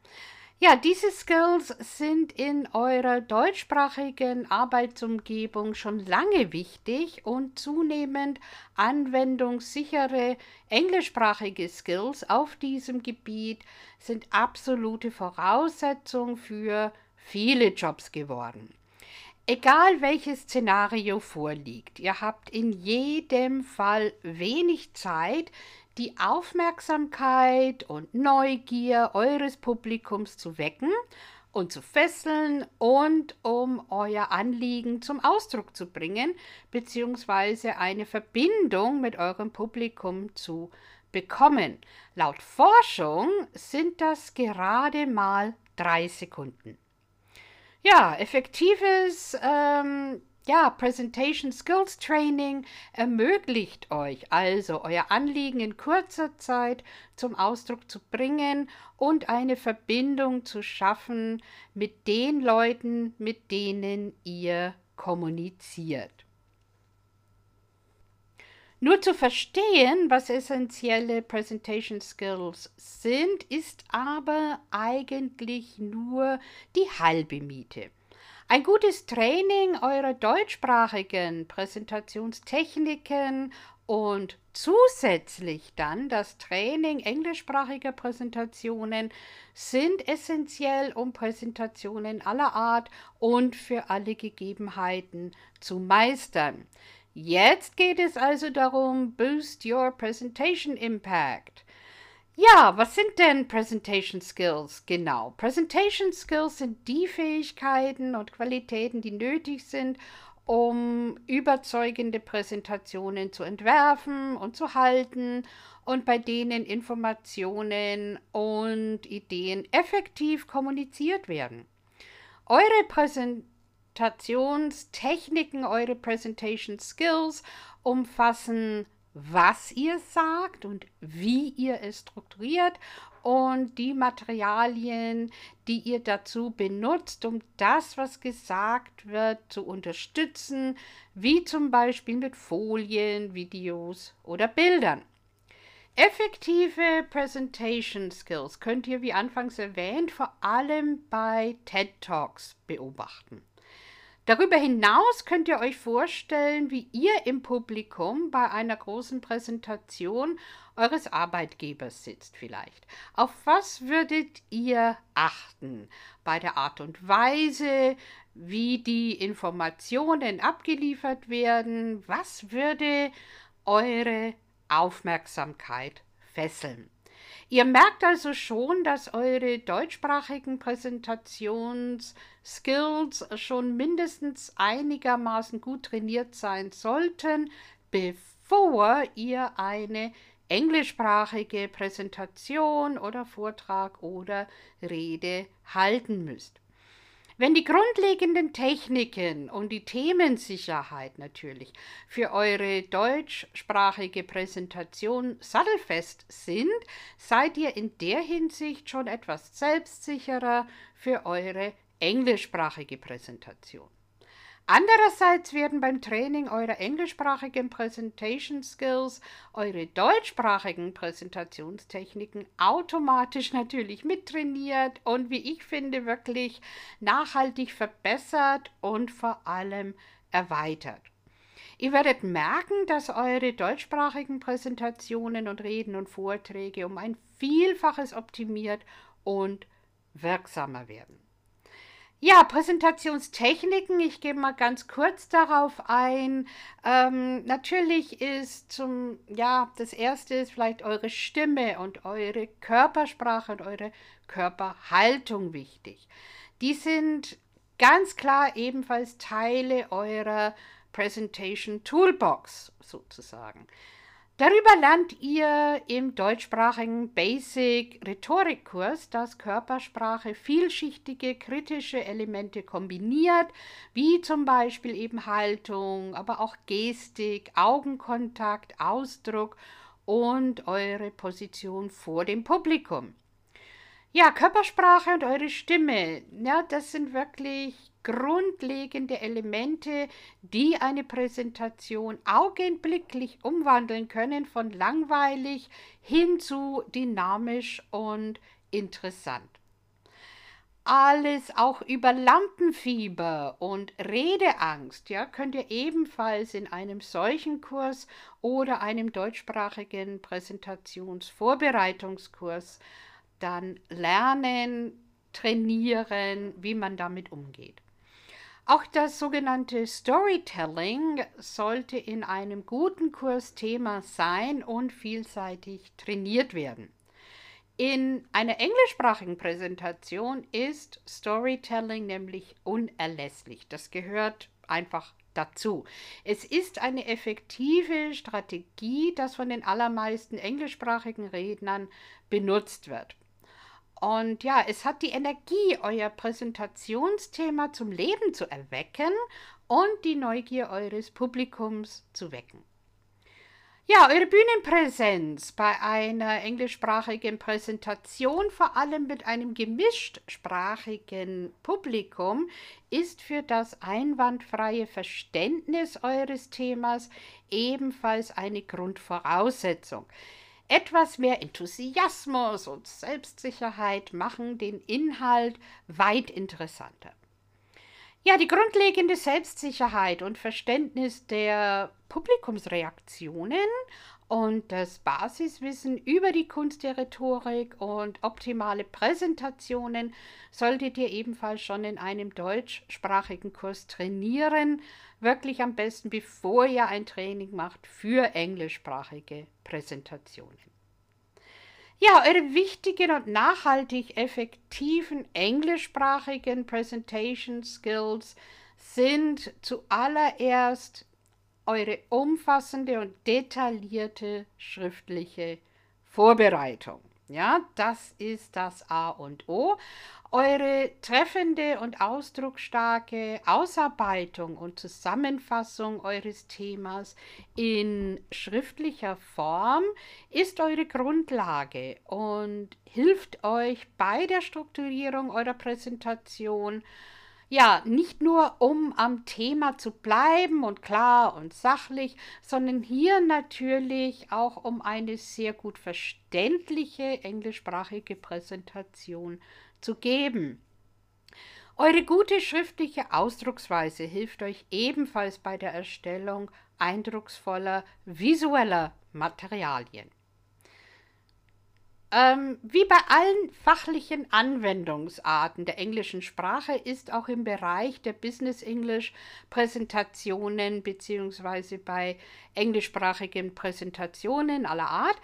Ja, diese Skills sind in eurer deutschsprachigen Arbeitsumgebung schon lange wichtig und zunehmend anwendungssichere englischsprachige Skills auf diesem Gebiet sind absolute Voraussetzung für viele Jobs geworden. Egal welches Szenario vorliegt, ihr habt in jedem Fall wenig Zeit, die Aufmerksamkeit und Neugier eures Publikums zu wecken und zu fesseln und um euer Anliegen zum Ausdruck zu bringen, beziehungsweise eine Verbindung mit eurem Publikum zu bekommen. Laut Forschung sind das gerade mal drei Sekunden. Ja, effektives ähm, ja, Presentation Skills Training ermöglicht euch also, euer Anliegen in kurzer Zeit zum Ausdruck zu bringen und eine Verbindung zu schaffen mit den Leuten, mit denen ihr kommuniziert. Nur zu verstehen, was essentielle Presentation Skills sind, ist aber eigentlich nur die halbe Miete. Ein gutes Training eurer deutschsprachigen Präsentationstechniken und zusätzlich dann das Training englischsprachiger Präsentationen sind essentiell, um Präsentationen aller Art und für alle Gegebenheiten zu meistern. Jetzt geht es also darum, boost your presentation impact. Ja, was sind denn Presentation Skills? Genau, Presentation Skills sind die Fähigkeiten und Qualitäten, die nötig sind, um überzeugende Präsentationen zu entwerfen und zu halten und bei denen Informationen und Ideen effektiv kommuniziert werden. Eure Präsentationstechniken, eure Presentation Skills umfassen, was ihr sagt und wie ihr es strukturiert und die Materialien, die ihr dazu benutzt, um das, was gesagt wird, zu unterstützen, wie zum Beispiel mit Folien, Videos oder Bildern. Effektive Presentation Skills könnt ihr, wie anfangs erwähnt, vor allem bei TED Talks beobachten. Darüber hinaus könnt ihr euch vorstellen, wie ihr im Publikum bei einer großen Präsentation eures Arbeitgebers sitzt vielleicht. Auf was würdet ihr achten bei der Art und Weise, wie die Informationen abgeliefert werden? Was würde eure Aufmerksamkeit fesseln? Ihr merkt also schon, dass eure deutschsprachigen Präsentationsskills schon mindestens einigermaßen gut trainiert sein sollten, bevor ihr eine englischsprachige Präsentation oder Vortrag oder Rede halten müsst. Wenn die grundlegenden Techniken und die Themensicherheit natürlich für eure deutschsprachige Präsentation sattelfest sind, seid ihr in der Hinsicht schon etwas selbstsicherer für eure englischsprachige Präsentation. Andererseits werden beim Training eurer englischsprachigen Presentation Skills eure deutschsprachigen Präsentationstechniken automatisch natürlich mittrainiert und wie ich finde wirklich nachhaltig verbessert und vor allem erweitert. Ihr werdet merken, dass eure deutschsprachigen Präsentationen und Reden und Vorträge um ein Vielfaches optimiert und wirksamer werden. Ja, Präsentationstechniken, ich gehe mal ganz kurz darauf ein. Ähm, natürlich ist zum, ja, das erste ist vielleicht eure Stimme und eure Körpersprache und eure Körperhaltung wichtig. Die sind ganz klar ebenfalls Teile eurer Presentation Toolbox sozusagen. Darüber lernt ihr im deutschsprachigen Basic Rhetorikkurs, dass Körpersprache vielschichtige kritische Elemente kombiniert, wie zum Beispiel eben Haltung, aber auch Gestik, Augenkontakt, Ausdruck und eure Position vor dem Publikum. Ja, Körpersprache und eure Stimme, ja, das sind wirklich grundlegende Elemente, die eine Präsentation augenblicklich umwandeln können von langweilig hin zu dynamisch und interessant. Alles auch über Lampenfieber und Redeangst, ja, könnt ihr ebenfalls in einem solchen Kurs oder einem deutschsprachigen Präsentationsvorbereitungskurs dann lernen, trainieren, wie man damit umgeht. Auch das sogenannte Storytelling sollte in einem guten Kurs Thema sein und vielseitig trainiert werden. In einer englischsprachigen Präsentation ist Storytelling nämlich unerlässlich. Das gehört einfach dazu. Es ist eine effektive Strategie, das von den allermeisten englischsprachigen Rednern benutzt wird. Und ja, es hat die Energie, euer Präsentationsthema zum Leben zu erwecken und die Neugier eures Publikums zu wecken. Ja, eure Bühnenpräsenz bei einer englischsprachigen Präsentation, vor allem mit einem gemischtsprachigen Publikum, ist für das einwandfreie Verständnis eures Themas ebenfalls eine Grundvoraussetzung. Etwas mehr Enthusiasmus und Selbstsicherheit machen den Inhalt weit interessanter. Ja, die grundlegende Selbstsicherheit und Verständnis der Publikumsreaktionen und das Basiswissen über die Kunst der Rhetorik und optimale Präsentationen solltet ihr ebenfalls schon in einem deutschsprachigen Kurs trainieren. Wirklich am besten, bevor ihr ein Training macht für englischsprachige Präsentationen. Ja, eure wichtigen und nachhaltig effektiven englischsprachigen Presentation Skills sind zuallererst eure umfassende und detaillierte schriftliche Vorbereitung. Ja, das ist das A und O. Eure treffende und ausdrucksstarke Ausarbeitung und Zusammenfassung eures Themas in schriftlicher Form ist eure Grundlage und hilft euch bei der Strukturierung eurer Präsentation ja, nicht nur um am Thema zu bleiben und klar und sachlich, sondern hier natürlich auch um eine sehr gut verständliche englischsprachige Präsentation zu geben. Eure gute schriftliche Ausdrucksweise hilft euch ebenfalls bei der Erstellung eindrucksvoller visueller Materialien. Ähm, wie bei allen fachlichen Anwendungsarten der englischen Sprache ist auch im Bereich der Business English Präsentationen beziehungsweise bei englischsprachigen Präsentationen aller Art,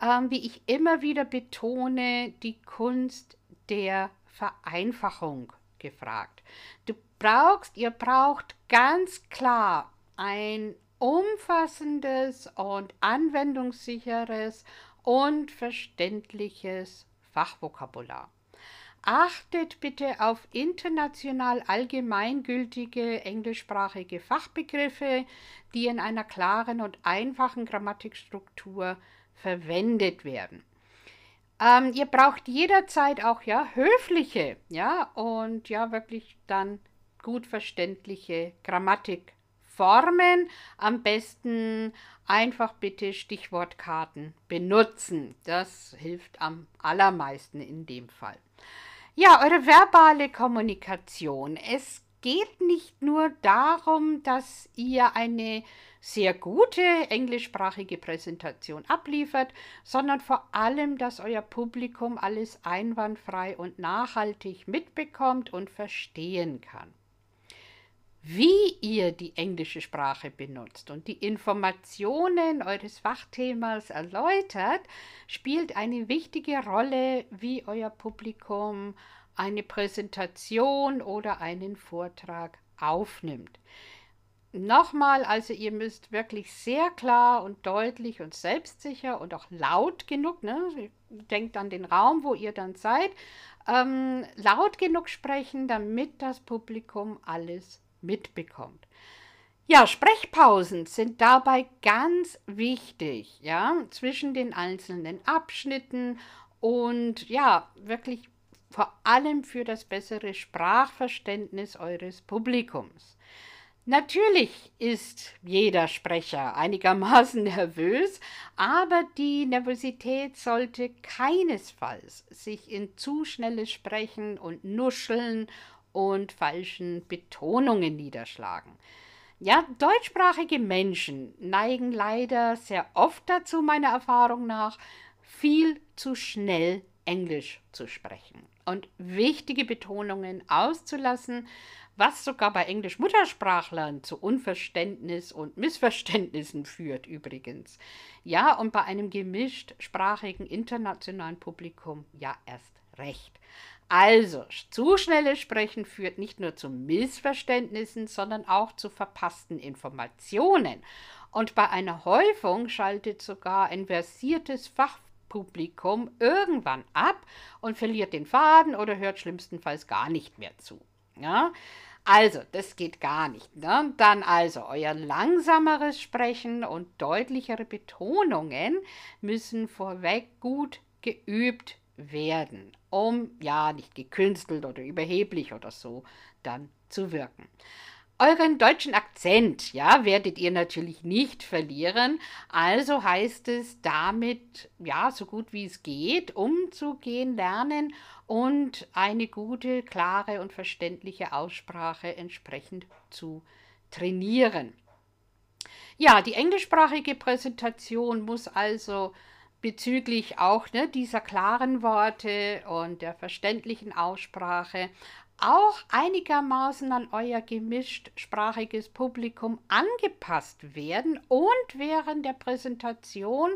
ähm, wie ich immer wieder betone, die Kunst der Vereinfachung gefragt. Du brauchst, ihr braucht ganz klar ein umfassendes und anwendungssicheres und verständliches Fachvokabular. Achtet bitte auf international allgemeingültige englischsprachige Fachbegriffe, die in einer klaren und einfachen Grammatikstruktur verwendet werden. Ähm, ihr braucht jederzeit auch ja höfliche, ja und ja wirklich dann gut verständliche Grammatik Formen. Am besten einfach bitte Stichwortkarten benutzen. Das hilft am allermeisten in dem Fall. Ja, eure verbale Kommunikation. Es geht nicht nur darum, dass ihr eine sehr gute englischsprachige Präsentation abliefert, sondern vor allem, dass euer Publikum alles einwandfrei und nachhaltig mitbekommt und verstehen kann. Wie ihr die englische Sprache benutzt und die Informationen eures Fachthemas erläutert, spielt eine wichtige Rolle, wie euer Publikum eine Präsentation oder einen Vortrag aufnimmt. Nochmal, also ihr müsst wirklich sehr klar und deutlich und selbstsicher und auch laut genug, ne, denkt an den Raum, wo ihr dann seid, ähm, laut genug sprechen, damit das Publikum alles mitbekommt. Ja, Sprechpausen sind dabei ganz wichtig, ja, zwischen den einzelnen Abschnitten und ja, wirklich vor allem für das bessere Sprachverständnis eures Publikums. Natürlich ist jeder Sprecher einigermaßen nervös, aber die Nervosität sollte keinesfalls sich in zu schnelles Sprechen und Nuscheln und falschen Betonungen niederschlagen. Ja, deutschsprachige Menschen neigen leider sehr oft dazu, meiner Erfahrung nach, viel zu schnell Englisch zu sprechen und wichtige Betonungen auszulassen, was sogar bei Englisch-Muttersprachlern zu Unverständnis und Missverständnissen führt übrigens. Ja, und bei einem gemischtsprachigen internationalen Publikum ja erst recht. Also, zu schnelles Sprechen führt nicht nur zu Missverständnissen, sondern auch zu verpassten Informationen. Und bei einer Häufung schaltet sogar ein versiertes Fachpublikum irgendwann ab und verliert den Faden oder hört schlimmstenfalls gar nicht mehr zu. Ja? Also, das geht gar nicht. Ne? Dann also euer langsameres Sprechen und deutlichere Betonungen müssen vorweg gut geübt werden um ja nicht gekünstelt oder überheblich oder so dann zu wirken. Euren deutschen Akzent, ja, werdet ihr natürlich nicht verlieren. Also heißt es damit, ja, so gut wie es geht, umzugehen lernen und eine gute, klare und verständliche Aussprache entsprechend zu trainieren. Ja, die englischsprachige Präsentation muss also bezüglich auch ne, dieser klaren Worte und der verständlichen Aussprache auch einigermaßen an euer gemischtsprachiges Publikum angepasst werden und während der Präsentation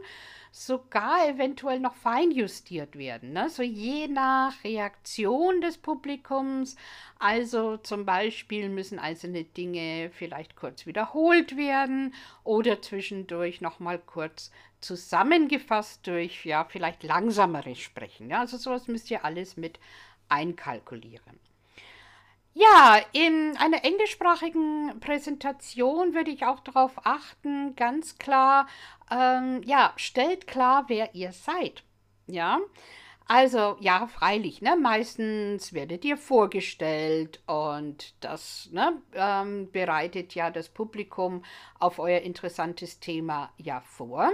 sogar eventuell noch feinjustiert werden. Ne? So je nach Reaktion des Publikums. Also zum Beispiel müssen einzelne Dinge vielleicht kurz wiederholt werden oder zwischendurch nochmal kurz zusammengefasst durch ja vielleicht langsameres Sprechen. Ja? Also sowas müsst ihr alles mit einkalkulieren. Ja, in einer englischsprachigen Präsentation würde ich auch darauf achten, ganz klar, ähm, ja, stellt klar, wer ihr seid. Ja, also ja, freilich, ne, meistens werdet ihr vorgestellt und das ne, ähm, bereitet ja das Publikum auf euer interessantes Thema ja vor.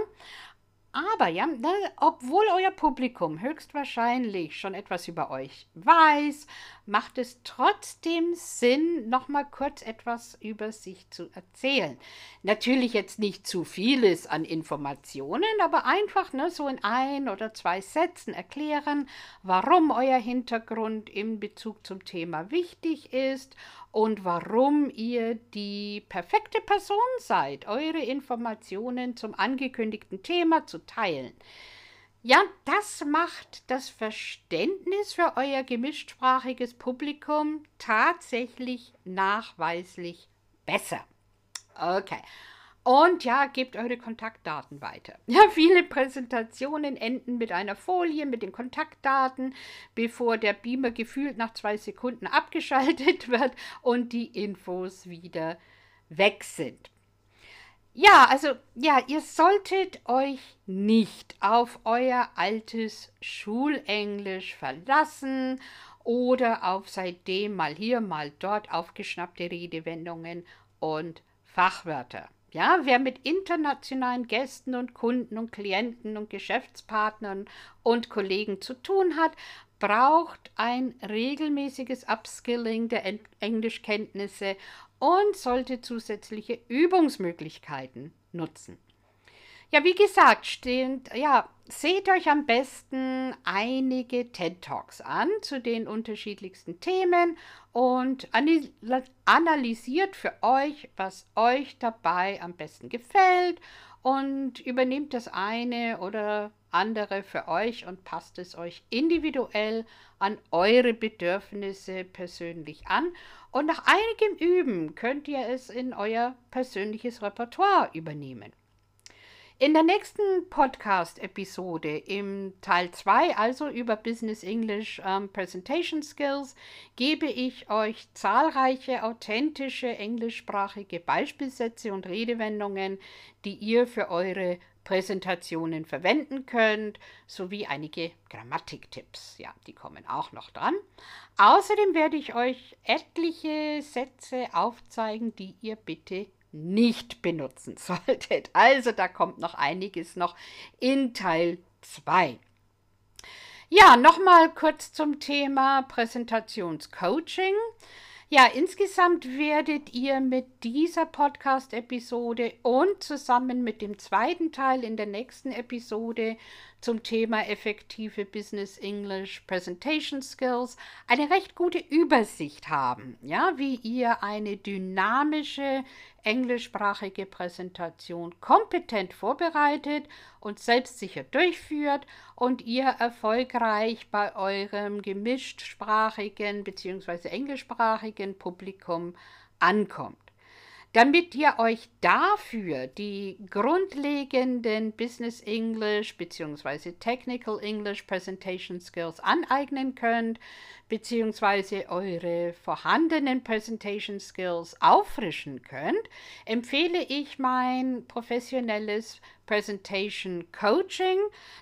Aber ja, ne, obwohl euer Publikum höchstwahrscheinlich schon etwas über euch weiß, macht es trotzdem Sinn, nochmal kurz etwas über sich zu erzählen. Natürlich jetzt nicht zu vieles an Informationen, aber einfach ne, so in ein oder zwei Sätzen erklären, warum euer Hintergrund in Bezug zum Thema wichtig ist und warum ihr die perfekte Person seid, eure Informationen zum angekündigten Thema zu teilen. Ja, das macht das Verständnis für euer gemischtsprachiges Publikum tatsächlich nachweislich besser. Okay. Und ja, gebt eure Kontaktdaten weiter. Ja, viele Präsentationen enden mit einer Folie mit den Kontaktdaten, bevor der Beamer gefühlt nach zwei Sekunden abgeschaltet wird und die Infos wieder weg sind. Ja, also ja, ihr solltet euch nicht auf euer altes Schulenglisch verlassen oder auf seitdem mal hier, mal dort aufgeschnappte Redewendungen und Fachwörter. Ja, wer mit internationalen Gästen und Kunden und Klienten und Geschäftspartnern und Kollegen zu tun hat, braucht ein regelmäßiges Upskilling der Englischkenntnisse und sollte zusätzliche Übungsmöglichkeiten nutzen. Ja, wie gesagt, stehend, ja, seht euch am besten einige TED Talks an zu den unterschiedlichsten Themen und analysiert für euch, was euch dabei am besten gefällt und übernehmt das eine oder andere für euch und passt es euch individuell an eure Bedürfnisse persönlich an. Und nach einigem Üben könnt ihr es in euer persönliches Repertoire übernehmen. In der nächsten Podcast-Episode im Teil 2, also über Business English um, Presentation Skills, gebe ich euch zahlreiche authentische englischsprachige Beispielsätze und Redewendungen, die ihr für eure Präsentationen verwenden könnt, sowie einige Grammatiktipps. Ja, die kommen auch noch dran. Außerdem werde ich euch etliche Sätze aufzeigen, die ihr bitte nicht benutzen solltet. Also da kommt noch einiges noch in Teil 2. Ja, nochmal kurz zum Thema Präsentationscoaching. Ja, insgesamt werdet ihr mit dieser Podcast-Episode und zusammen mit dem zweiten Teil in der nächsten Episode zum Thema effektive Business English Presentation Skills eine recht gute Übersicht haben, ja, wie ihr eine dynamische englischsprachige Präsentation kompetent vorbereitet und selbstsicher durchführt und ihr erfolgreich bei eurem gemischtsprachigen bzw. englischsprachigen Publikum ankommt. Damit ihr euch dafür die grundlegenden Business English bzw. Technical English Presentation Skills aneignen könnt, bzw. eure vorhandenen Presentation Skills auffrischen könnt, empfehle ich mein professionelles Presentation Coaching,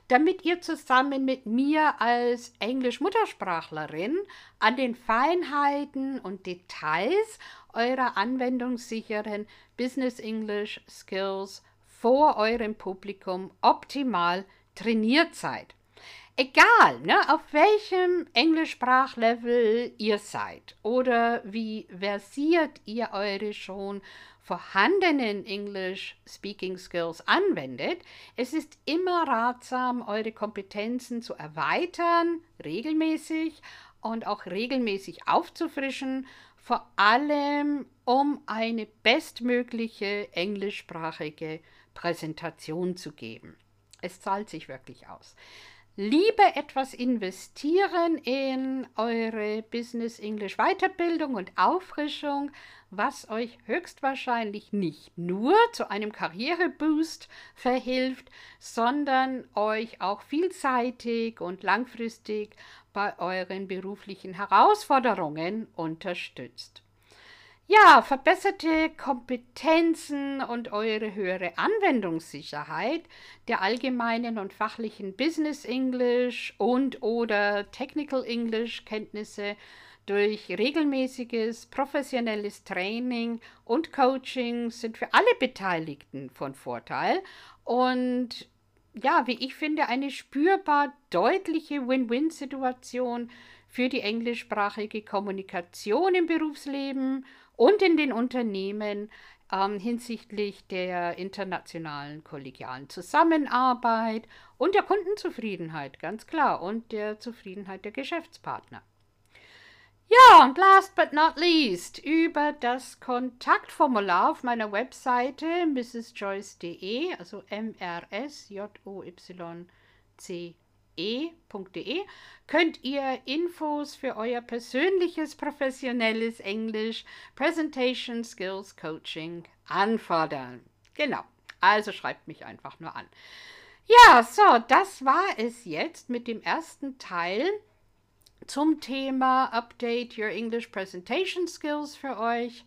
damit ihr zusammen mit mir als Englisch-Muttersprachlerin an den Feinheiten und Details eurer anwendungssicheren Business English Skills vor eurem Publikum optimal trainiert seid. Egal, ne, auf welchem Englischsprachlevel ihr seid oder wie versiert ihr eure schon vorhandenen English Speaking Skills anwendet, es ist immer ratsam, eure Kompetenzen zu erweitern, regelmäßig und auch regelmäßig aufzufrischen, vor allem um eine bestmögliche englischsprachige Präsentation zu geben. Es zahlt sich wirklich aus. Lieber etwas investieren in eure Business English Weiterbildung und Auffrischung, was euch höchstwahrscheinlich nicht nur zu einem Karriereboost verhilft, sondern euch auch vielseitig und langfristig bei euren beruflichen Herausforderungen unterstützt. Ja, verbesserte Kompetenzen und eure höhere Anwendungssicherheit der allgemeinen und fachlichen Business English und oder Technical English Kenntnisse durch regelmäßiges professionelles Training und Coaching sind für alle Beteiligten von Vorteil und ja, wie ich finde, eine spürbar deutliche Win-Win-Situation für die englischsprachige Kommunikation im Berufsleben und in den Unternehmen ähm, hinsichtlich der internationalen kollegialen Zusammenarbeit und der Kundenzufriedenheit, ganz klar, und der Zufriedenheit der Geschäftspartner. Ja, und last but not least, über das Kontaktformular auf meiner Webseite mrsjoyce.de, also M-R-S-J-O-Y-C-E.de, könnt ihr Infos für euer persönliches professionelles Englisch, Presentation Skills Coaching anfordern. Genau, also schreibt mich einfach nur an. Ja, so, das war es jetzt mit dem ersten Teil zum Thema Update Your English Presentation Skills für euch.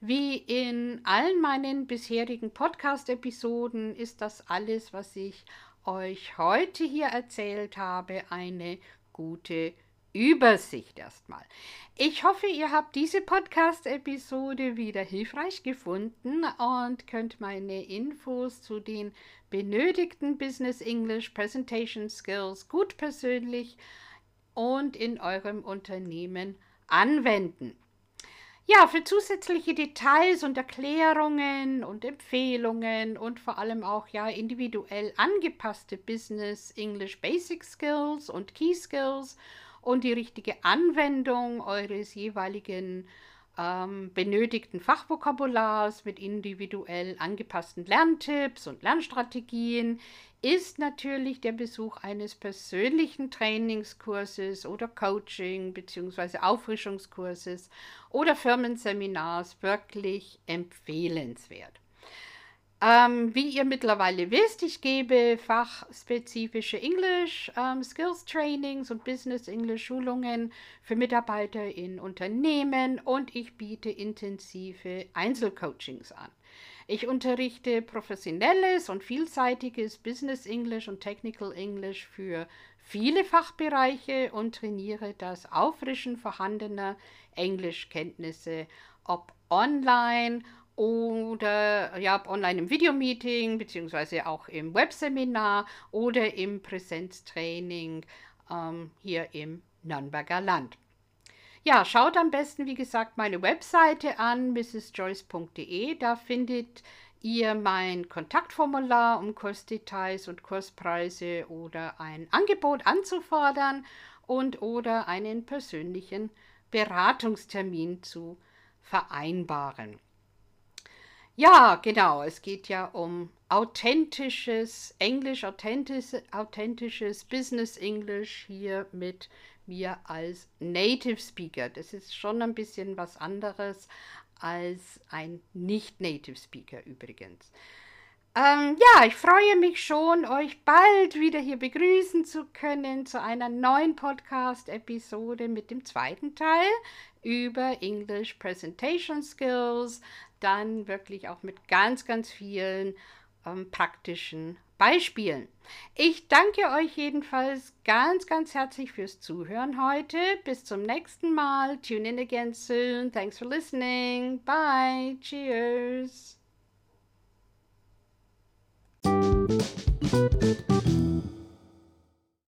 Wie in allen meinen bisherigen Podcast-Episoden ist das alles, was ich euch heute hier erzählt habe, eine gute Übersicht erstmal. Ich hoffe, ihr habt diese Podcast-Episode wieder hilfreich gefunden und könnt meine Infos zu den benötigten Business English Presentation Skills gut persönlich und in eurem Unternehmen anwenden. Ja, für zusätzliche Details und Erklärungen und Empfehlungen und vor allem auch ja individuell angepasste Business English Basic Skills und Key Skills und die richtige Anwendung eures jeweiligen ähm, benötigten Fachvokabulars mit individuell angepassten Lerntipps und Lernstrategien ist natürlich der Besuch eines persönlichen Trainingskurses oder Coaching bzw. Auffrischungskurses oder Firmenseminars wirklich empfehlenswert. Ähm, wie ihr mittlerweile wisst, ich gebe fachspezifische English ähm, Skills Trainings und Business English Schulungen für Mitarbeiter in Unternehmen und ich biete intensive Einzelcoachings an. Ich unterrichte professionelles und vielseitiges Business English und Technical English für viele Fachbereiche und trainiere das Auffrischen vorhandener Englischkenntnisse, ob online oder ja, online im Videomeeting, beziehungsweise auch im Webseminar oder im Präsenztraining ähm, hier im Nürnberger Land. Ja, schaut am besten, wie gesagt, meine Webseite an, mrsjoyce.de. Da findet ihr mein Kontaktformular, um Kursdetails und Kurspreise oder ein Angebot anzufordern und oder einen persönlichen Beratungstermin zu vereinbaren. Ja, genau. Es geht ja um authentisches Englisch, authentisches, authentisches Business Englisch hier mit mir als Native Speaker. Das ist schon ein bisschen was anderes als ein Nicht-Native Speaker übrigens. Ähm, ja, ich freue mich schon, euch bald wieder hier begrüßen zu können zu einer neuen Podcast-Episode mit dem zweiten Teil über English Presentation Skills. Dann wirklich auch mit ganz, ganz vielen ähm, praktischen Beispielen. Ich danke euch jedenfalls ganz, ganz herzlich fürs Zuhören heute. Bis zum nächsten Mal. Tune in again soon. Thanks for listening. Bye. Cheers.